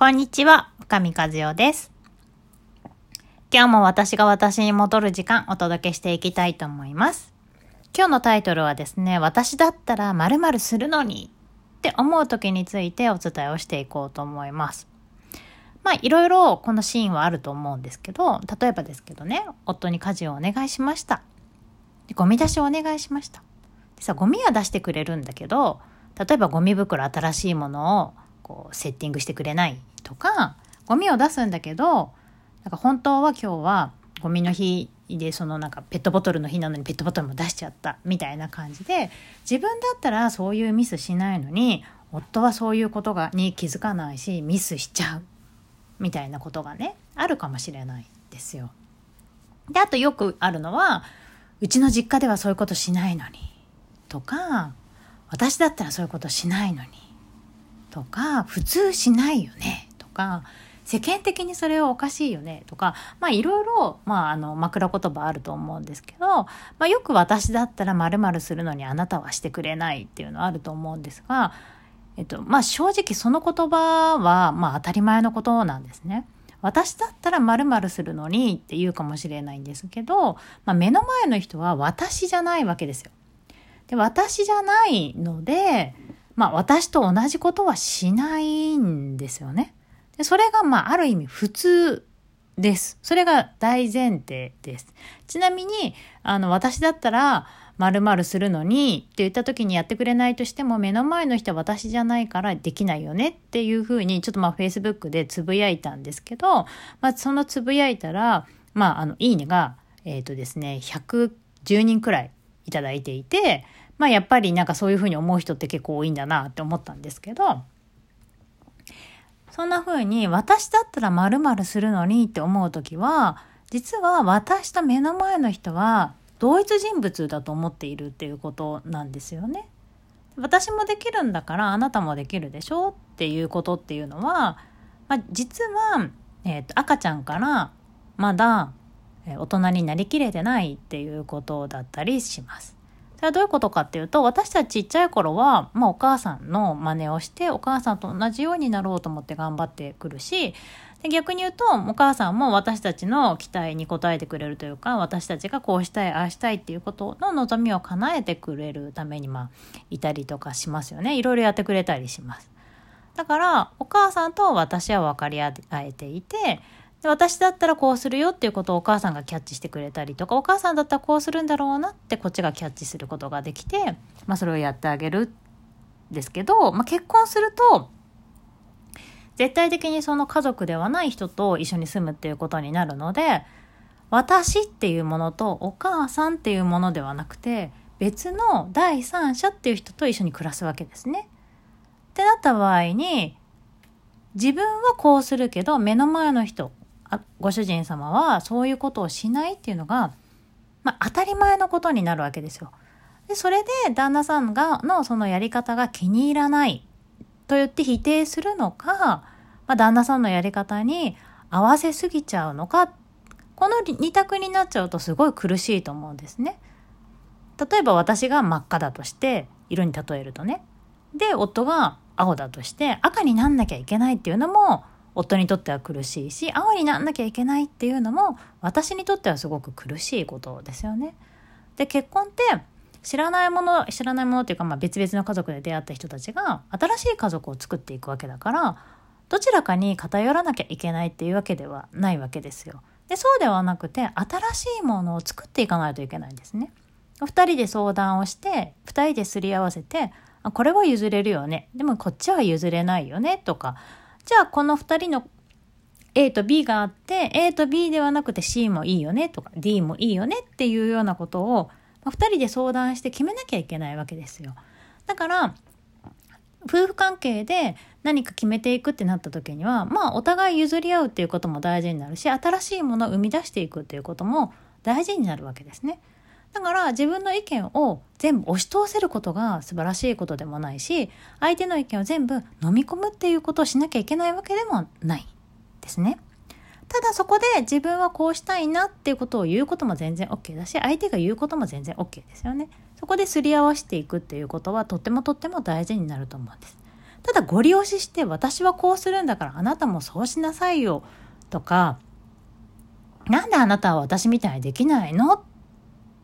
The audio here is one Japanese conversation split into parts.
こんにちは、深見和代です。今日も私が私に戻る時間お届けしていきたいと思います。今日のタイトルはですね、私だったら〇〇するのにって思う時についてお伝えをしていこうと思います。まあいろいろこのシーンはあると思うんですけど、例えばですけどね、夫に家事をお願いしました。でゴミ出しをお願いしました。でさ、ゴミは出してくれるんだけど、例えばゴミ袋新しいものをこうセッティングしてくれないとか、ゴミを出すんだけど、なんか本当は今日はゴミの日でそのなんかペットボトルの日なのにペットボトルも出しちゃったみたいな感じで自分だったらそういうミスしないのに夫はそういうことがに気づかないしミスしちゃうみたいなことがねあるかもしれないですよ。であとよくあるのはうちの実家ではそういうことしないのにとか私だったらそういうことしないのにとか普通しないよねか世間的にそれはおかしいよねとかまあいろいろ、まあ、あの枕言葉あると思うんですけど、まあ、よく私だったら〇〇するのにあなたはしてくれないっていうのはあると思うんですが、えっとまあ、正直その言葉は、まあ、当たり前のことなんですね。私だったら〇〇するのにって言うかもしれないんですけど、まあ、目の前の人は私じゃないわけですよ。で私じゃないので、まあ、私と同じことはしないんですよね。でそれがまあある意味普通です。それが大前提です。ちなみにあの私だったら〇〇するのにって言った時にやってくれないとしても目の前の人は私じゃないからできないよねっていうふうにちょっとまあ Facebook でつぶやいたんですけど、まあ、そのつぶやいたらまああのいいねがえっ、ー、とですね110人くらいいただいていてまあやっぱりなんかそういうふうに思う人って結構多いんだなって思ったんですけどそんな風に私だったら〇〇するのにって思う時は実は私と目の前の人は同一人物だと思っているっていうことなんですよね。私もできるんだからあなたもできるでしょっていうことっていうのは、まあ、実は、えーと、赤ちゃんからまだ大人になりきれてないっていうことだったりします。それはどういうことかっていうと私たちちっちゃい頃は、まあ、お母さんの真似をしてお母さんと同じようになろうと思って頑張ってくるしで逆に言うとお母さんも私たちの期待に応えてくれるというか私たちがこうしたいああしたいっていうことの望みを叶えてくれるためにまあいたりとかしますよね。いろいろやってくれたりします。だからお母さんと私は分かり合えていてで私だったらこうするよっていうことをお母さんがキャッチしてくれたりとかお母さんだったらこうするんだろうなってこっちがキャッチすることができて、まあ、それをやってあげるんですけど、まあ、結婚すると絶対的にその家族ではない人と一緒に住むっていうことになるので私っていうものとお母さんっていうものではなくて別の第三者っていう人と一緒に暮らすわけですね。ってなった場合に自分はこうするけど目の前の人ご主人様はそういうことをしないっていうのが、まあ、当たり前のことになるわけですよ。でそれで旦那さんがのそのやり方が気に入らないと言って否定するのか、まあ、旦那さんのやり方に合わせすぎちゃうのかこの二択になっちゃうとすごい苦しいと思うんですね。例えば私が真っ赤だとして色に例えるとねで夫が青だとして赤になんなきゃいけないっていうのも夫にとっては苦しいし青になんなきゃいけないっていうのも私にとってはすごく苦しいことですよね。で結婚って知らないもの知らないものっていうか、まあ、別々の家族で出会った人たちが新しい家族を作っていくわけだからどちらかに偏らなきゃいけないっていうわけではないわけですよ。でそうではなくて新しいものを作っていかないといけないんですね。2人で相談をして2人ですり合わせてこれは譲れるよねでもこっちは譲れないよねとかじゃあこの2人の A と B があって A と B ではなくて C もいいよねとか D もいいよねっていうようなことを、ま、2人で相談して決めなきゃいけないわけですよ。だから夫婦関係で何か決めていくってなった時にはまあお互い譲り合うっていうことも大事になるし新しいものを生み出していくっていうことも大事になるわけですね。だから自分の意見を全部押し通せることが素晴らしいことでもないし相手の意見を全部飲み込むっていうことをしなきゃいけないわけでもないですね。ただそこで自分はこうしたいなっていうことを言うことも全然 OK だし相手が言うことも全然 OK ですよね。そこですり合わせていくっていうことはとってもとっても大事になると思うんです。ただご利用しして私はこうするんだからあなたもそうしなさいよとかなんであなたは私みたいにできないの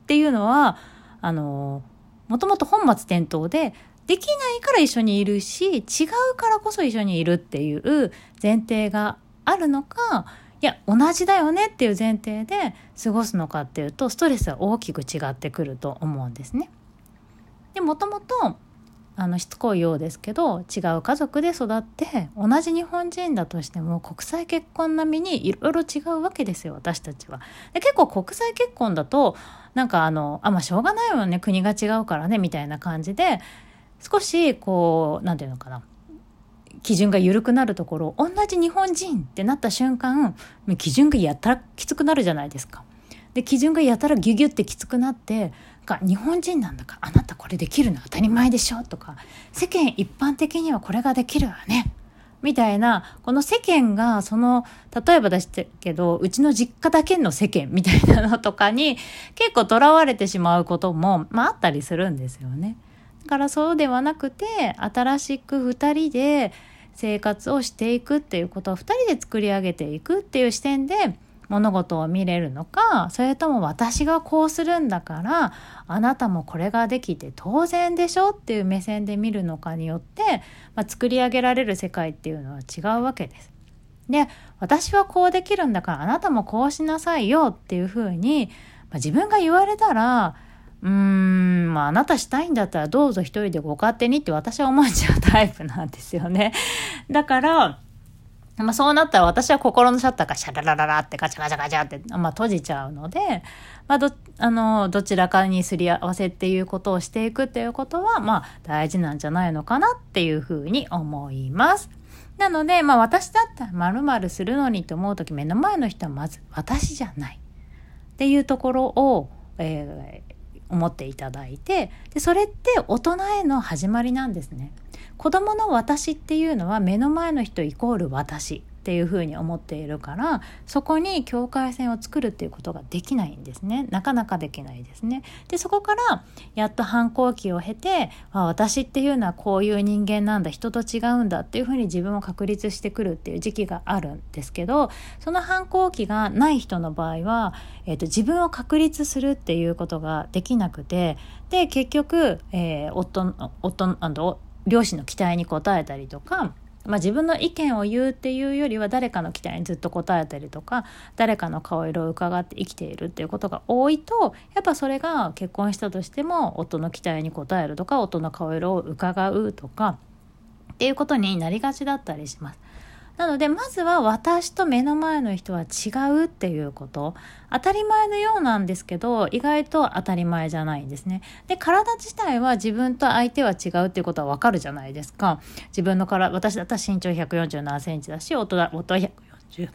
っていうのはあのもともと本末転倒でできないから一緒にいるし違うからこそ一緒にいるっていう前提があるのかいや同じだよねっていう前提で過ごすのかっていうとストレスは大きく違ってくると思うんですね。でもともとあのしつこいようですけど違う家族で育って同じ日本人だとしても国際結婚並みにいろいろ違うわけですよ私たちは。で結構国際結婚だとなんかあのあまあしょうがないよね国が違うからねみたいな感じで少しこう何て言うのかな基準が緩くなるところ同じ日本人ってなった瞬間基準がやたらきつくなるじゃないですか。で基準がやたらギュギュってきつくなってが日本人なんだからあなたこれできるの当たり前でしょとか世間一般的にはこれができるわねみたいなこの世間がその例えば出してけどうちの実家だけの世間みたいなのとかに結構とらわれてしまうことも、まあ、あったりするんですよね。だからそうではなくて新しく2人で生活をしていくっていうことを2人で作り上げていくっていう視点で物事を見れるのかそれとも私がこうするんだからあなたもこれができて当然でしょっていう目線で見るのかによって、まあ、作り上げられる世界っていうのは違うわけです。で私はこうできるんだからあなたもこうしなさいよっていうふうに、まあ、自分が言われたらうーん、まあ、あなたしたいんだったらどうぞ一人でご勝手にって私は思っちゃうタイプなんですよね。だから、まあ、そうなったら私は心のシャッターがシャララララってガチャガチャガチャって、まあ、閉じちゃうので、まあ、ど、あの、どちらかにすり合わせっていうことをしていくっていうことは、まあ、大事なんじゃないのかなっていうふうに思います。なので、まあ、私だったら〇〇するのにと思うとき、目の前の人はまず私じゃないっていうところを、えー、思っていただいてでそれって大人への始まりなんですね。子供の私っていうのは目の前の人イコール私っていうふうに思っているからそこに境界線を作るっていうことができないんですね。なかなかできないですね。でそこからやっと反抗期を経てあ私っていうのはこういう人間なんだ。人と違うんだっていうふうに自分を確立してくるっていう時期があるんですけどその反抗期がない人の場合は、えーと、自分を確立するっていうことができなくてで結局、えー、夫夫両親の期待に応えたりとか、まあ、自分の意見を言うっていうよりは誰かの期待にずっと応えたりとか誰かの顔色を伺って生きているっていうことが多いとやっぱそれが結婚したとしても夫の期待に応えるとか夫の顔色を伺うとかっていうことになりがちだったりします。なのでまずは私と目の前の人は違うっていうこと。当たり前のようなんですけど意外と当たり前じゃないんですね。で体自体は自分と相手は違うっていうことはわかるじゃないですか。自分の体私だったら身長147センチだし夫は夫は140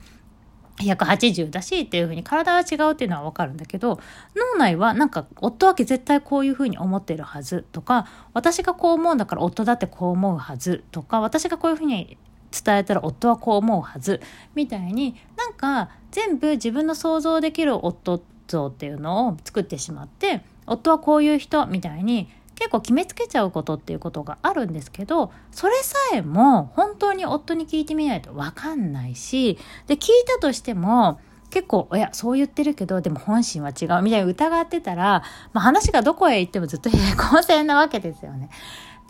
180だしっていうふうに体は違うっていうのはわかるんだけど脳内はなんか夫は絶対こういうふうに思ってるはずとか私がこう思うんだから夫だってこう思うはずとか私がこういうふうに伝えたら夫はこう思うはずみたいになんか全部自分の想像できる夫像っていうのを作ってしまって夫はこういう人みたいに結構決めつけちゃうことっていうことがあるんですけどそれさえも本当に夫に聞いてみないと分かんないしで聞いたとしても結構、いや、そう言ってるけど、でも本心は違うみたいに疑ってたら、まあ、話がどこへ行ってもずっと平行線なわけですよね。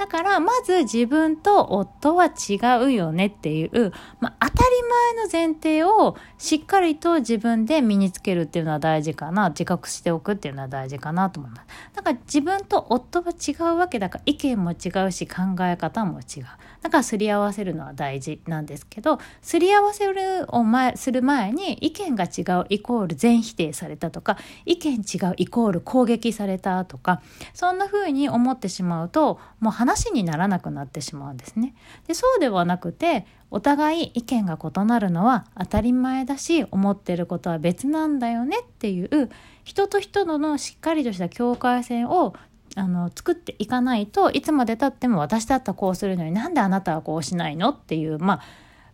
だから、まず自分と夫は違うよねっていう、まあ、当たり前の前提をしっかりと自分で身につけるっていうのは大事かな、自覚しておくっていうのは大事かなと思います。だから自分と夫は違うわけだから意見も違うし考え方も違う。だからすり合わせるのは大事なんですけど、すり合わせるを前する前に意見が違うイコール全否定されたとか、意見違うイコール攻撃されたとか、そんな風に思ってしまうと、もう話にならなくなってしまうんですね。でそうではなくてお互い意見が異なるのは当たり前だし思ってることは別なんだよねっていう人と人とのしっかりとした境界線をあの作っていかないといつまでたっても私だったらこうするのになんであなたはこうしないのっていうまあ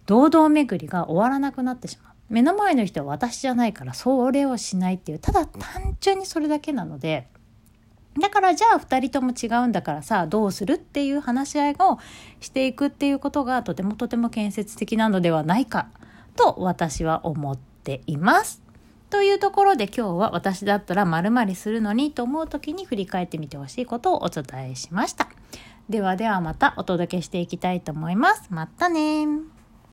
堂々巡りが終わらなくなってしまう。目の前の人は私じゃないからそれをしないっていうただ単純にそれだけなのでだからじゃあ2人とも違うんだからさどうするっていう話し合いをしていくっていうことがとてもとても建設的なのではないかと私は思っています。というところで今日は私だったら〇〇するのにと思う時に振り返ってみてほしいことをお伝えしました。ではではまたお届けしていきたいと思います。またね